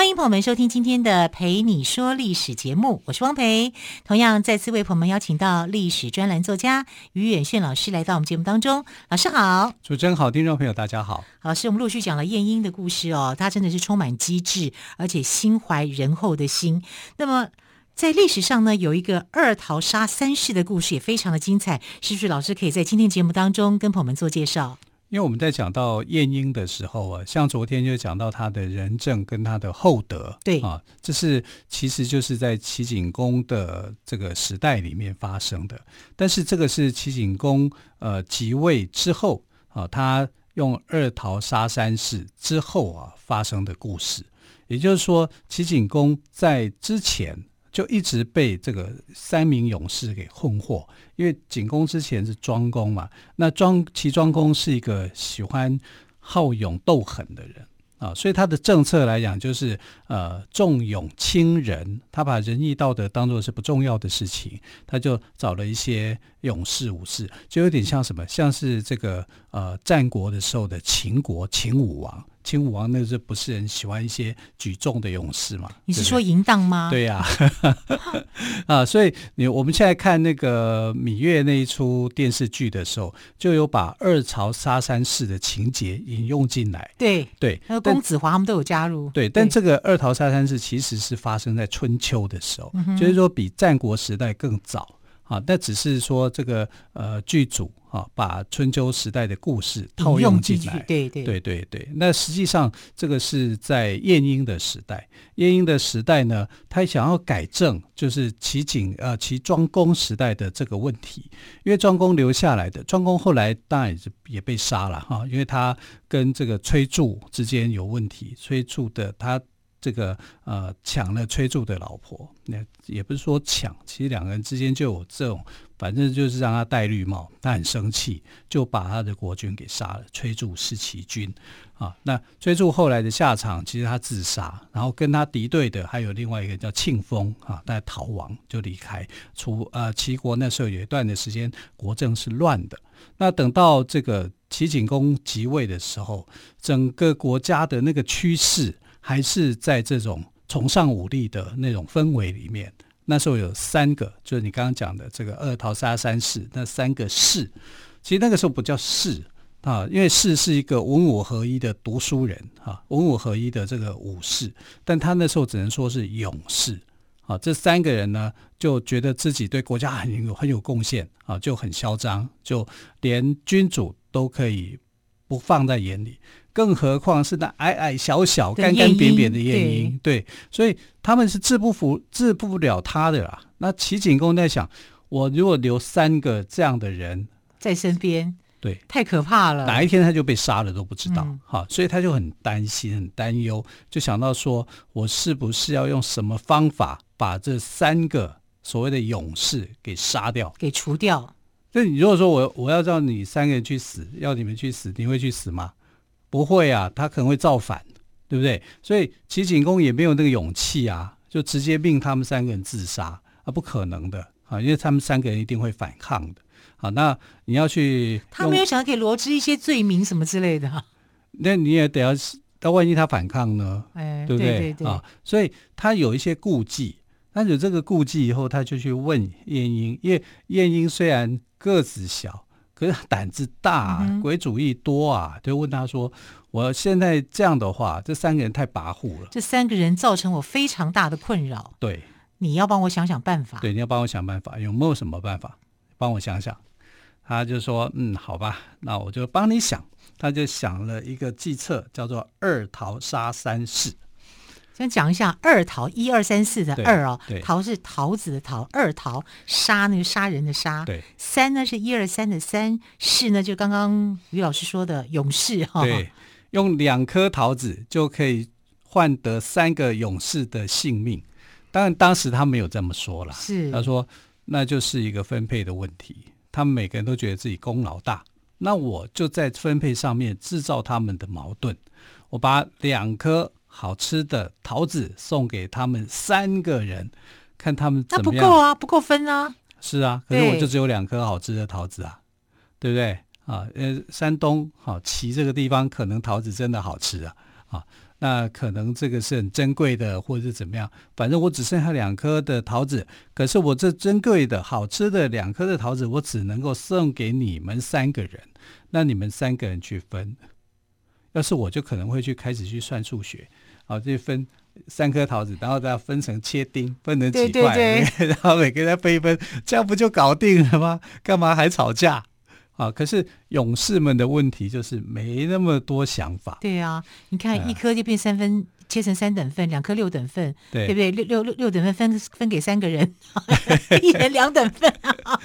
欢迎朋友们收听今天的《陪你说历史》节目，我是汪培。同样再次为朋友们邀请到历史专栏作家于远炫老师来到我们节目当中。老师好，主持人好，听众朋友大家好。老师，我们陆续讲了晏婴的故事哦，他真的是充满机智，而且心怀仁厚的心。那么在历史上呢，有一个二桃杀三士的故事，也非常的精彩。是不是老师可以在今天节目当中跟朋友们做介绍？因为我们在讲到晏婴的时候啊，像昨天就讲到他的仁政跟他的厚德，对啊，这是其实就是在齐景公的这个时代里面发生的。但是这个是齐景公呃即位之后啊，他用二桃杀三士之后啊发生的故事。也就是说，齐景公在之前。就一直被这个三名勇士给困惑，因为景公之前是庄公嘛，那庄齐庄公是一个喜欢好勇斗狠的人啊，所以他的政策来讲就是呃重勇轻仁，他把仁义道德当作是不重要的事情，他就找了一些勇士武士，就有点像什么，像是这个呃战国的时候的秦国秦武王。秦武王那时候不是很喜欢一些举重的勇士嘛？你是说淫荡吗？对呀，啊，所以你我们现在看那个芈月那一出电视剧的时候，就有把二朝杀三士的情节引用进来。对对，还有公子华他们都有加入。对，但这个二朝杀三士其实是发生在春秋的时候，就是说比战国时代更早。啊，那只是说这个呃剧组啊，把春秋时代的故事套用进来，对对对对对。那实际上这个是在晏婴的时代，晏婴的时代呢，他想要改正就是齐景呃齐庄公时代的这个问题，因为庄公留下来的，庄公后来当然也是也被杀了哈，因为他跟这个崔杼之间有问题，崔杼的他。这个呃抢了崔杼的老婆，那也不是说抢，其实两个人之间就有这种，反正就是让他戴绿帽，他很生气，就把他的国君给杀了。崔杼是齐君啊，那崔杼后来的下场，其实他自杀，然后跟他敌对的还有另外一个叫庆丰啊，他逃亡就离开。除呃齐国那时候有一段的时间国政是乱的，那等到这个齐景公即位的时候，整个国家的那个趋势。还是在这种崇尚武力的那种氛围里面，那时候有三个，就是你刚刚讲的这个二桃杀三士，那三个士，其实那个时候不叫士啊，因为士是一个文武合一的读书人啊，文武合一的这个武士，但他那时候只能说是勇士啊。这三个人呢，就觉得自己对国家很有很有贡献啊，就很嚣张，就连君主都可以不放在眼里。更何况是那矮矮小小、干干扁扁的晏婴，对，所以他们是治不服、治不了他的啦。那齐景公在想，我如果留三个这样的人在身边，对，太可怕了，哪一天他就被杀了都不知道。嗯、好，所以他就很担心、很担忧，就想到说，我是不是要用什么方法把这三个所谓的勇士给杀掉、给除掉？那你如果说我我要让你三个人去死，要你们去死，你会去死吗？不会啊，他可能会造反，对不对？所以齐景公也没有那个勇气啊，就直接命他们三个人自杀啊，不可能的啊，因为他们三个人一定会反抗的。好，那你要去，他没有想要给罗织一些罪名什么之类的。那你也得要，那万一他反抗呢？哎，对不对？对对对啊，所以他有一些顾忌。他有这个顾忌以后，他就去问晏婴，因为晏婴虽然个子小。可是胆子大啊，鬼主意多啊，就问他说：“我现在这样的话，这三个人太跋扈了。这三个人造成我非常大的困扰。对，你要帮我想想办法。对，你要帮我想办法，有没有什么办法？帮我想想。”他就说：“嗯，好吧，那我就帮你想。”他就想了一个计策，叫做“二桃杀三士”。先讲一下二桃，一二三四的二哦，桃是桃子的桃，二桃杀那个杀人的杀，对，三呢是一二三的三，士呢就刚刚于老师说的勇士哈，对，用两颗桃子就可以换得三个勇士的性命。当然当时他没有这么说了，是。他说那就是一个分配的问题，他们每个人都觉得自己功劳大，那我就在分配上面制造他们的矛盾。我把两颗好吃的桃子送给他们三个人，看他们怎么样。那不够啊，不够分啊。是啊，可是我就只有两颗好吃的桃子啊，对，对不对？啊，呃，山东好祁这个地方可能桃子真的好吃啊，啊，那可能这个是很珍贵的，或者是怎么样？反正我只剩下两颗的桃子，可是我这珍贵的好吃的两颗的桃子，我只能够送给你们三个人，那你们三个人去分。要是我就可能会去开始去算数学，好，就分三颗桃子，然后再分成切丁，分成几块，对对对，然后每个人分一分，这样不就搞定了吗？干嘛还吵架？啊！可是勇士们的问题就是没那么多想法。对啊，你看一颗就变三分，嗯、切成三等份，两颗六等份，对，对不对？六六六六等份分分给三个人，一人两等份。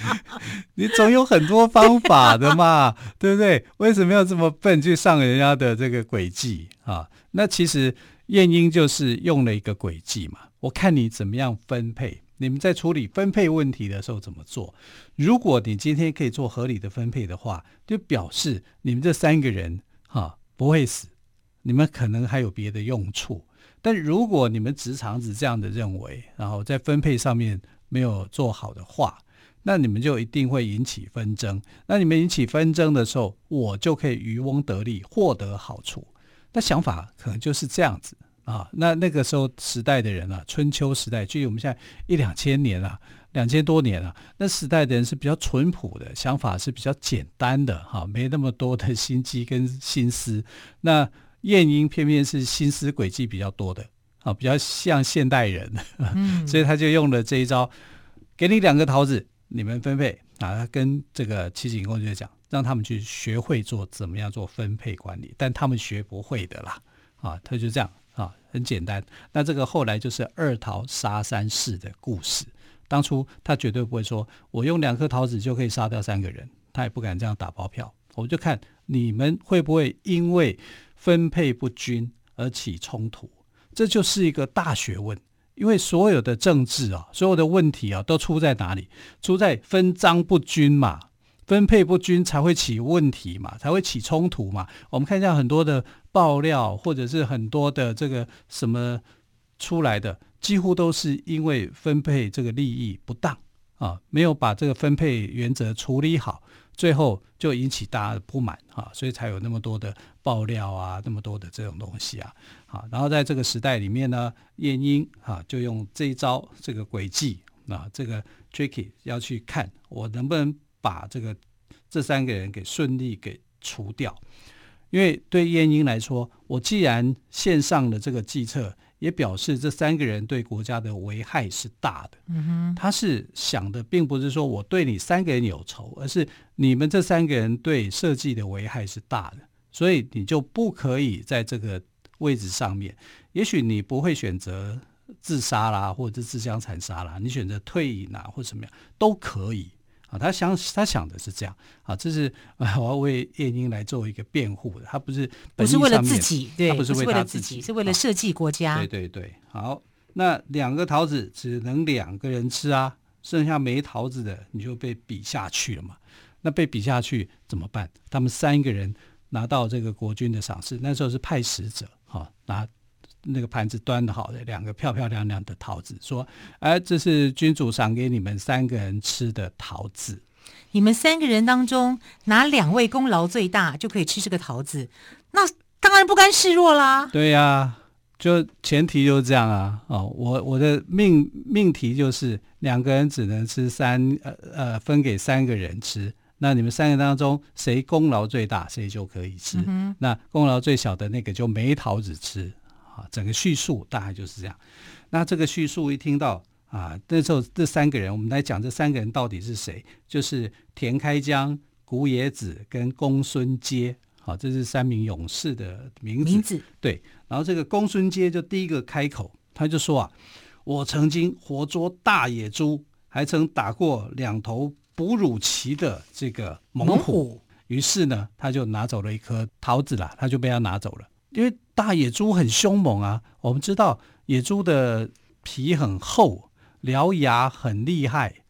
你总有很多方法的嘛，对不对？为什么要这么笨去上人家的这个诡计啊？那其实晏婴就是用了一个诡计嘛，我看你怎么样分配。你们在处理分配问题的时候怎么做？如果你今天可以做合理的分配的话，就表示你们这三个人哈不会死，你们可能还有别的用处。但如果你们直肠子这样的认为，然后在分配上面没有做好的话，那你们就一定会引起纷争。那你们引起纷争的时候，我就可以渔翁得利，获得好处。那想法可能就是这样子。啊，那那个时候时代的人啊，春秋时代，距离我们现在一两千年了，两千多年了。那时代的人是比较淳朴的，想法是比较简单的，哈，没那么多的心机跟心思。那晏婴偏偏是心思诡计比较多的，啊，比较像现代人，嗯、所以他就用了这一招，给你两个桃子，你们分配啊。他跟这个齐景公就讲，让他们去学会做怎么样做分配管理，但他们学不会的啦，啊，他就这样。啊，很简单。那这个后来就是二桃杀三士的故事。当初他绝对不会说，我用两颗桃子就可以杀掉三个人，他也不敢这样打包票。我就看你们会不会因为分配不均而起冲突。这就是一个大学问，因为所有的政治啊，所有的问题啊，都出在哪里？出在分赃不均嘛。分配不均才会起问题嘛，才会起冲突嘛。我们看一下很多的爆料，或者是很多的这个什么出来的，几乎都是因为分配这个利益不当啊，没有把这个分配原则处理好，最后就引起大家的不满啊，所以才有那么多的爆料啊，那么多的这种东西啊。好，然后在这个时代里面呢，晏婴啊就用这一招这个诡计啊，这个 tricky 要去看我能不能。把这个这三个人给顺利给除掉，因为对晏婴来说，我既然献上了这个计策，也表示这三个人对国家的危害是大的。嗯哼，他是想的，并不是说我对你三个人有仇，而是你们这三个人对设计的危害是大的，所以你就不可以在这个位置上面。也许你不会选择自杀啦，或者是自相残杀啦，你选择退隐啦，或者什么样都可以。啊，他想他想的是这样啊，这是啊，我要为晏婴来做一个辩护的，他不是不是为了自己，对，他不是为了自己，是为了设计国家。对对对，好，那两个桃子只能两个人吃啊，剩下没桃子的你就被比下去了嘛。那被比下去怎么办？他们三个人拿到这个国君的赏识，那时候是派使者哈拿。那个盘子端的好的两个漂漂亮亮的桃子，说：“哎，这是君主赏给你们三个人吃的桃子。你们三个人当中，哪两位功劳最大，就可以吃这个桃子。那当然不甘示弱啦。对呀、啊，就前提就是这样啊。哦，我我的命命题就是两个人只能吃三呃呃分给三个人吃。那你们三个当中谁功劳最大，谁就可以吃。嗯、那功劳最小的那个就没桃子吃。”啊，整个叙述大概就是这样。那这个叙述一听到啊，那时候这三个人，我们来讲这三个人到底是谁？就是田开疆、古野子跟公孙接。好，这是三名勇士的名字。名字对。然后这个公孙接就第一个开口，他就说啊：“我曾经活捉大野猪，还曾打过两头哺乳期的这个猛虎。猛虎”于是呢，他就拿走了一颗桃子啦，他就被他拿走了。因为大野猪很凶猛啊，我们知道野猪的皮很厚，獠牙很厉害。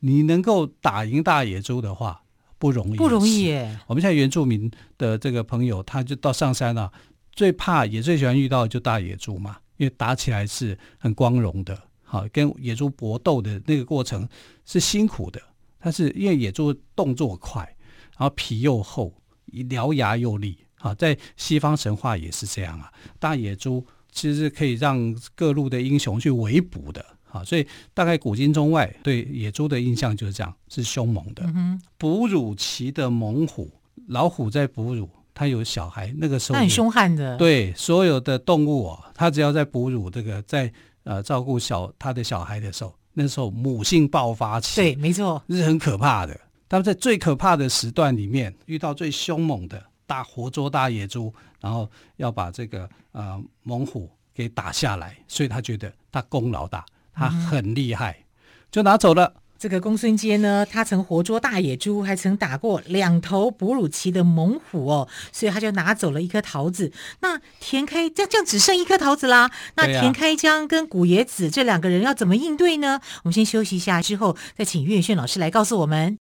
你能够打赢大野猪的话，不容易，不容易耶。我们现在原住民的这个朋友，他就到上山啊，最怕也最喜欢遇到的就大野猪嘛，因为打起来是很光荣的，好，跟野猪搏斗的那个过程是辛苦的，但是因为野猪动作快，然后皮又厚，獠牙又利，啊，在西方神话也是这样啊，大野猪其实可以让各路的英雄去围捕的。啊，所以大概古今中外对野猪的印象就是这样，是凶猛的。嗯、哺乳期的猛虎，老虎在哺乳，它有小孩，那个时候很凶悍的。对，所有的动物哦，它只要在哺乳，这个在呃照顾小它的小孩的时候，那时候母性爆发期，对，没错，是很可怕的。他们在最可怕的时段里面，遇到最凶猛的大活捉大野猪，然后要把这个呃猛虎给打下来，所以他觉得他功劳大。他很厉害，就拿走了。这个公孙坚呢，他曾活捉大野猪，还曾打过两头哺乳期的猛虎哦，所以他就拿走了一颗桃子。那田开这样这样只剩一颗桃子啦。那田开江跟古野子这两个人要怎么应对呢？我们先休息一下，之后再请岳轩老师来告诉我们。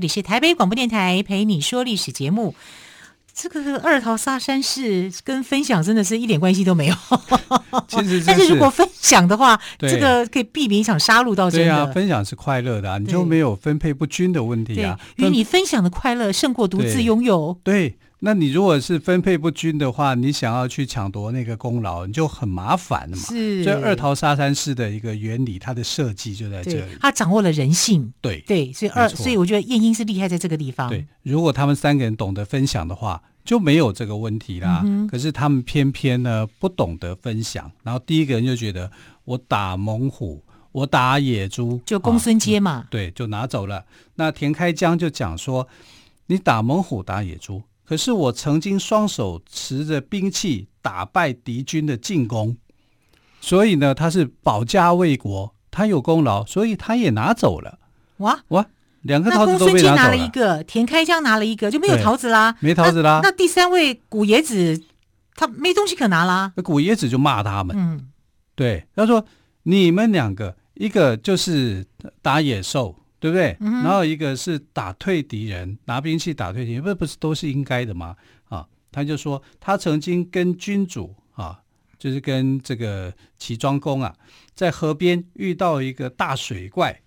这里是台北广播电台陪你说历史节目。这个二桃沙山是跟分享真的是一点关系都没有。其实，但是如果分享的话，对这个可以避免一场杀戮到真的。对啊，分享是快乐的啊，你就没有分配不均的问题啊。与你分享的快乐胜过独自拥有。对。对那你如果是分配不均的话，你想要去抢夺那个功劳，你就很麻烦了嘛。是，所以二桃杀山事的一个原理，它的设计就在这里。他掌握了人性。对对，所以二，所以我觉得晏婴是厉害在这个地方。对，如果他们三个人懂得分享的话，就没有这个问题啦。嗯、可是他们偏偏呢不懂得分享，然后第一个人就觉得我打猛虎，我打野猪，就公孙接嘛、啊嗯。对，就拿走了。那田开疆就讲说，你打猛虎，打野猪。可是我曾经双手持着兵器打败敌军的进攻，所以呢，他是保家卫国，他有功劳，所以他也拿走了。哇哇，两个桃子都被拿走了。一个，田开疆拿了一个，就没有桃子啦，没桃子啦。那，那第三位古爷子，他没东西可拿啦。那古爷子就骂他们，嗯，对，他说你们两个，一个就是打野兽。对不对？嗯、然后一个是打退敌人，拿兵器打退敌人，不不是都是应该的吗？啊，他就说他曾经跟君主啊，就是跟这个齐庄公啊，在河边遇到一个大水怪，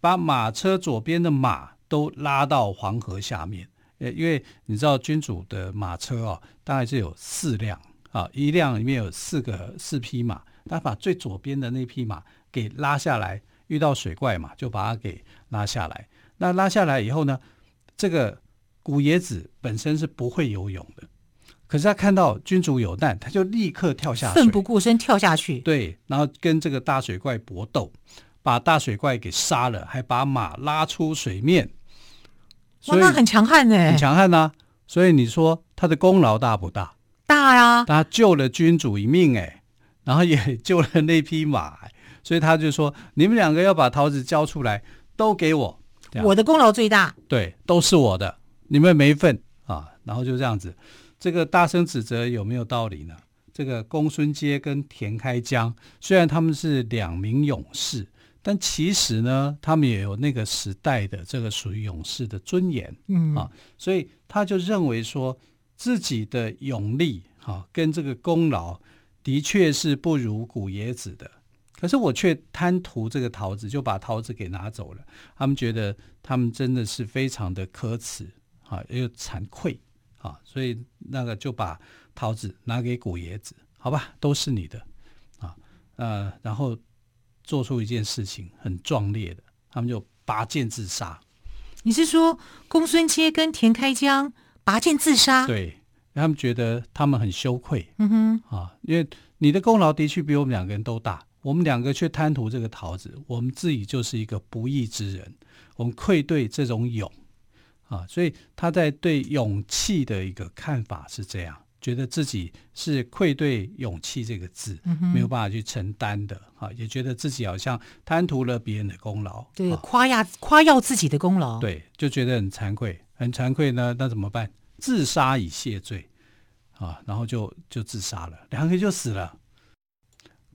把马车左边的马都拉到黄河下面。呃，因为你知道君主的马车哦，大概是有四辆啊，一辆里面有四个四匹马，他把最左边的那匹马给拉下来。遇到水怪嘛，就把它给拉下来。那拉下来以后呢，这个古野子本身是不会游泳的，可是他看到君主有难，他就立刻跳下水，奋不顾身跳下去。对，然后跟这个大水怪搏斗，把大水怪给杀了，还把马拉出水面。哇，那很强悍呢，很强悍呐。所以你说他的功劳大不大？大呀，他救了君主一命哎，然后也救了那匹马。所以他就说：“你们两个要把桃子交出来，都给我，我的功劳最大。对，都是我的，你们没份啊。”然后就这样子，这个大声指责有没有道理呢？这个公孙接跟田开疆虽然他们是两名勇士，但其实呢，他们也有那个时代的这个属于勇士的尊严，嗯啊，所以他就认为说自己的勇力啊，跟这个功劳的确是不如古冶子的。可是我却贪图这个桃子，就把桃子给拿走了。他们觉得他们真的是非常的可耻啊，又惭愧啊，所以那个就把桃子拿给古爷子，好吧，都是你的啊，呃，然后做出一件事情很壮烈的，他们就拔剑自杀。你是说公孙捷跟田开疆拔剑自杀？对，他们觉得他们很羞愧。嗯哼，啊，因为你的功劳的确比我们两个人都大，我们两个却贪图这个桃子，我们自己就是一个不义之人，我们愧对这种勇。啊，所以他在对勇气的一个看法是这样，觉得自己是愧对勇气这个字，嗯、没有办法去承担的啊，也觉得自己好像贪图了别人的功劳，对，夸耀夸耀自己的功劳，对，就觉得很惭愧，很惭愧呢，那怎么办？自杀以谢罪啊，然后就就自杀了，两个人就死了。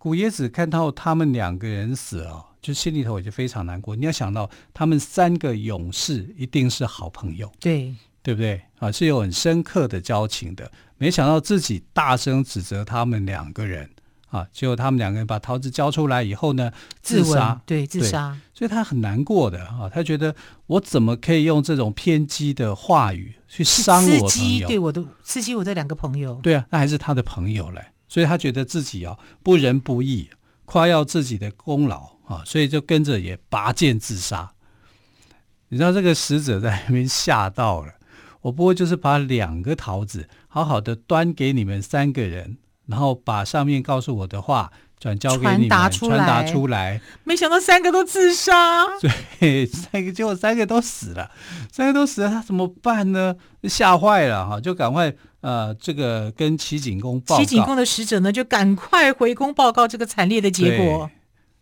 古爷子看到他们两个人死了。就心里头也就非常难过。你要想到，他们三个勇士一定是好朋友，对对不对啊？是有很深刻的交情的。没想到自己大声指责他们两个人啊，结果他们两个人把桃子交出来以后呢，自杀，对自杀。所以他很难过的啊，他觉得我怎么可以用这种偏激的话语去伤我朋友？对我的刺激我这两个朋友。对啊，那还是他的朋友嘞，所以他觉得自己啊不仁不义，夸耀自己的功劳。啊，所以就跟着也拔剑自杀。你知道这个使者在那边吓到了，我不过就是把两个桃子好好的端给你们三个人，然后把上面告诉我的话转交给你们，传达出来，传达出来。没想到三个都自杀，对，三个结果三个都死了，三个都死了，他怎么办呢？吓坏了哈，就赶快呃，这个跟齐景公报告。齐景公的使者呢，就赶快回宫报告这个惨烈的结果。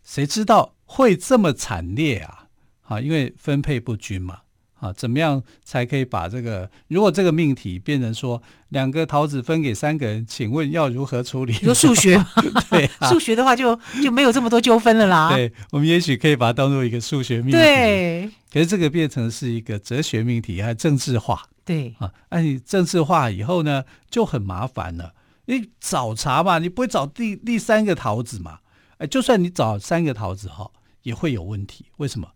谁知道会这么惨烈啊？啊，因为分配不均嘛。啊，怎么样才可以把这个？如果这个命题变成说两个桃子分给三个人，请问要如何处理？说数学吗？对、啊，数学的话就就没有这么多纠纷了啦。对，我们也许可以把它当做一个数学命题。对，可是这个变成是一个哲学命题，还政治化。对啊，那你政治化以后呢，就很麻烦了。你找茬嘛，你不会找第第三个桃子嘛？哎，就算你找三个桃子哈，也会有问题。为什么？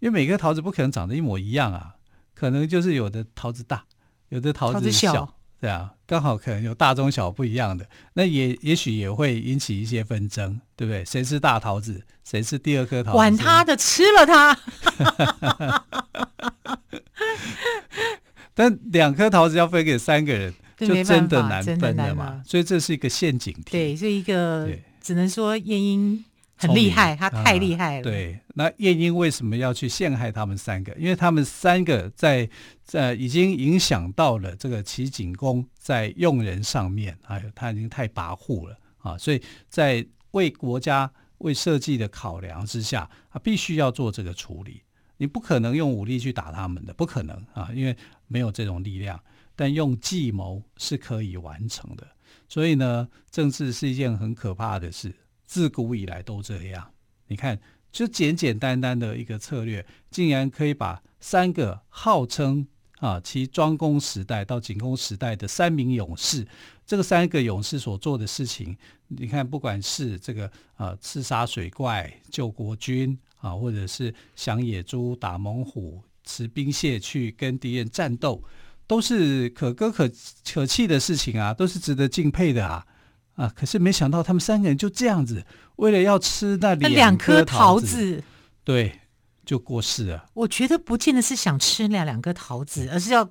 因为每个桃子不可能长得一模一样啊，可能就是有的桃子大，有的桃子小，小对啊，刚好可能有大中小不一样的，那也也许也会引起一些纷争，对不对？谁是大桃子？谁是第二颗桃子？管他的，吃了它。但两颗桃子要分给三个人，就真的难分了嘛。所以这是一个陷阱题。对，是一个。只能说晏婴很厉害，他太厉害了。啊、对，那晏婴为什么要去陷害他们三个？因为他们三个在在已经影响到了这个齐景公在用人上面，哎呦，他已经太跋扈了啊！所以在为国家为社稷的考量之下，他必须要做这个处理。你不可能用武力去打他们的，不可能啊，因为没有这种力量。但用计谋是可以完成的。所以呢，政治是一件很可怕的事，自古以来都这样。你看，就简简单单的一个策略，竟然可以把三个号称啊，其庄公时代到景公时代的三名勇士，这个三个勇士所做的事情，你看，不管是这个啊，刺杀水怪、救国君啊，或者是降野猪、打猛虎、持兵械去跟敌人战斗。都是可歌可可泣的事情啊，都是值得敬佩的啊啊！可是没想到他们三个人就这样子，为了要吃那两颗桃子，对，就过世了。我觉得不见得是想吃那两颗桃子，而是要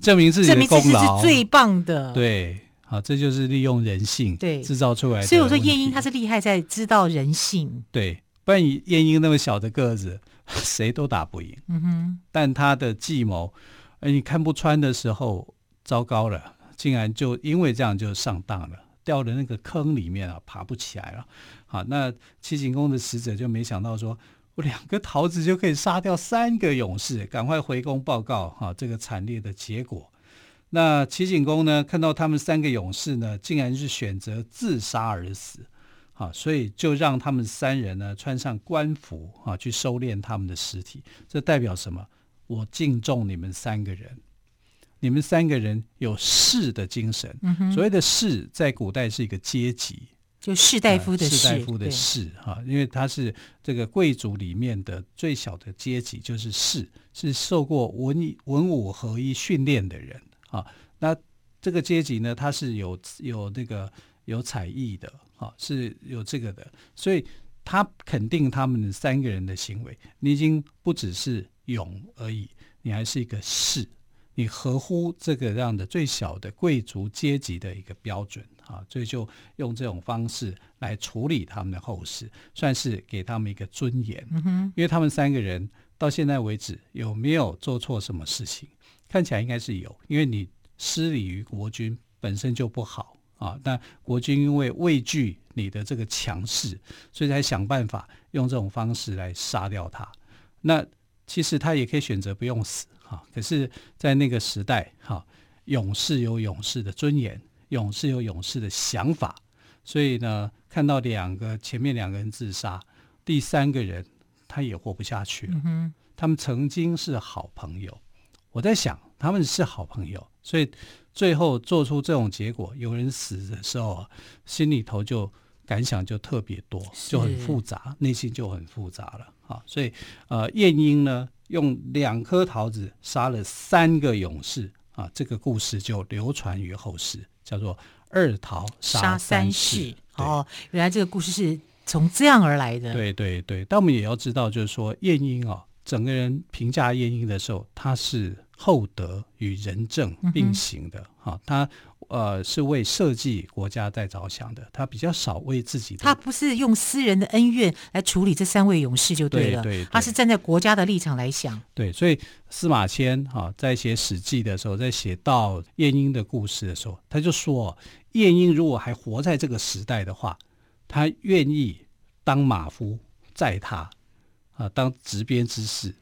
证明自己的功劳是最棒的。对，好，这就是利用人性对制造出来的。所以我说晏婴他是厉害在知道人性。对，不然以晏婴那么小的个子，谁都打不赢。嗯哼，但他的计谋。而你看不穿的时候，糟糕了，竟然就因为这样就上当了，掉的那个坑里面啊，爬不起来了。好，那齐景公的使者就没想到说，我两个桃子就可以杀掉三个勇士，赶快回宫报告哈，这个惨烈的结果。那齐景公呢，看到他们三个勇士呢，竟然是选择自杀而死，好，所以就让他们三人呢穿上官服啊，去收敛他们的尸体。这代表什么？我敬重你们三个人，你们三个人有士的精神。嗯、所谓的士，在古代是一个阶级，就士大夫的士，呃、士大夫的士哈，因为他是这个贵族里面的最小的阶级，就是士，是受过文文武合一训练的人啊。那这个阶级呢，他是有有那个有才艺的，哈，是有这个的，所以他肯定他们三个人的行为，你已经不只是勇而已，你还是一个士。你合乎这个样的最小的贵族阶级的一个标准啊，所以就用这种方式来处理他们的后事，算是给他们一个尊严。嗯，因为他们三个人到现在为止有没有做错什么事情？看起来应该是有，因为你失礼于国君本身就不好啊。但国君因为畏惧你的这个强势，所以才想办法用这种方式来杀掉他。那其实他也可以选择不用死。啊！可是，在那个时代，哈，勇士有勇士的尊严，勇士有勇士的想法，所以呢，看到两个前面两个人自杀，第三个人他也活不下去了。嗯。他们曾经是好朋友，我在想，他们是好朋友，所以最后做出这种结果，有人死的时候，心里头就感想就特别多，就很复杂，内心就很复杂了。啊，所以呃，晏婴呢，用两颗桃子杀了三个勇士啊，这个故事就流传于后世，叫做“二桃杀三士”。哦，原来这个故事是从这样而来的。对对对，但我们也要知道，就是说晏婴啊，整个人评价晏婴的时候，他是厚德与仁政并行的。哈、嗯，他。呃，是为社稷国家在着想的，他比较少为自己的。他不是用私人的恩怨来处理这三位勇士就对了，对对对，他是站在国家的立场来想。对，所以司马迁哈、啊、在写《史记》的时候，在写到晏婴的故事的时候，他就说，晏婴如果还活在这个时代的话，他愿意当马夫载他啊，当执鞭之士，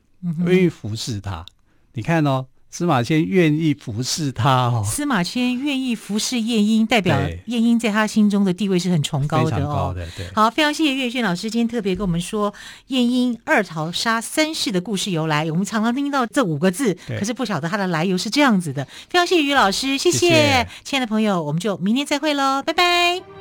愿意服侍他。你看哦。司马迁愿意服侍他哦。司马迁愿意服侍晏婴，代表晏婴在他心中的地位是很崇高的哦。非常高的，对。好，非常谢谢岳轩老师今天特别跟我们说晏婴二桃杀三世的故事由来。我们常常听到这五个字，可是不晓得它的来由是这样子的。非常谢谢于老师，谢谢，谢谢亲爱的朋友，我们就明天再会喽，拜拜。